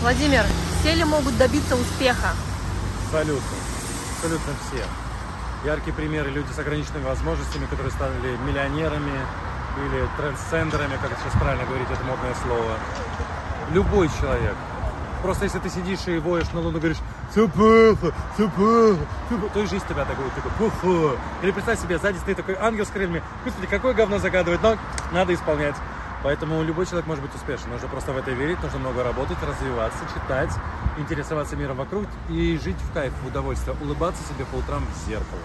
Владимир, все ли могут добиться успеха? Абсолютно. Абсолютно все. Яркие примеры люди с ограниченными возможностями, которые стали миллионерами или трансцендерами, как сейчас правильно говорить, это модное слово. Любой человек. Просто если ты сидишь и воешь на луну, говоришь, все плохо, все плохо, все плохо, то и жизнь тебя такой, такой, плохо. Или представь себе, сзади стоит такой ангел с крыльями, господи, какое говно загадывает, но надо исполнять. Поэтому любой человек может быть успешен. Нужно просто в это верить, нужно много работать, развиваться, читать, интересоваться миром вокруг и жить в кайф, в удовольствие, улыбаться себе по утрам в зеркало.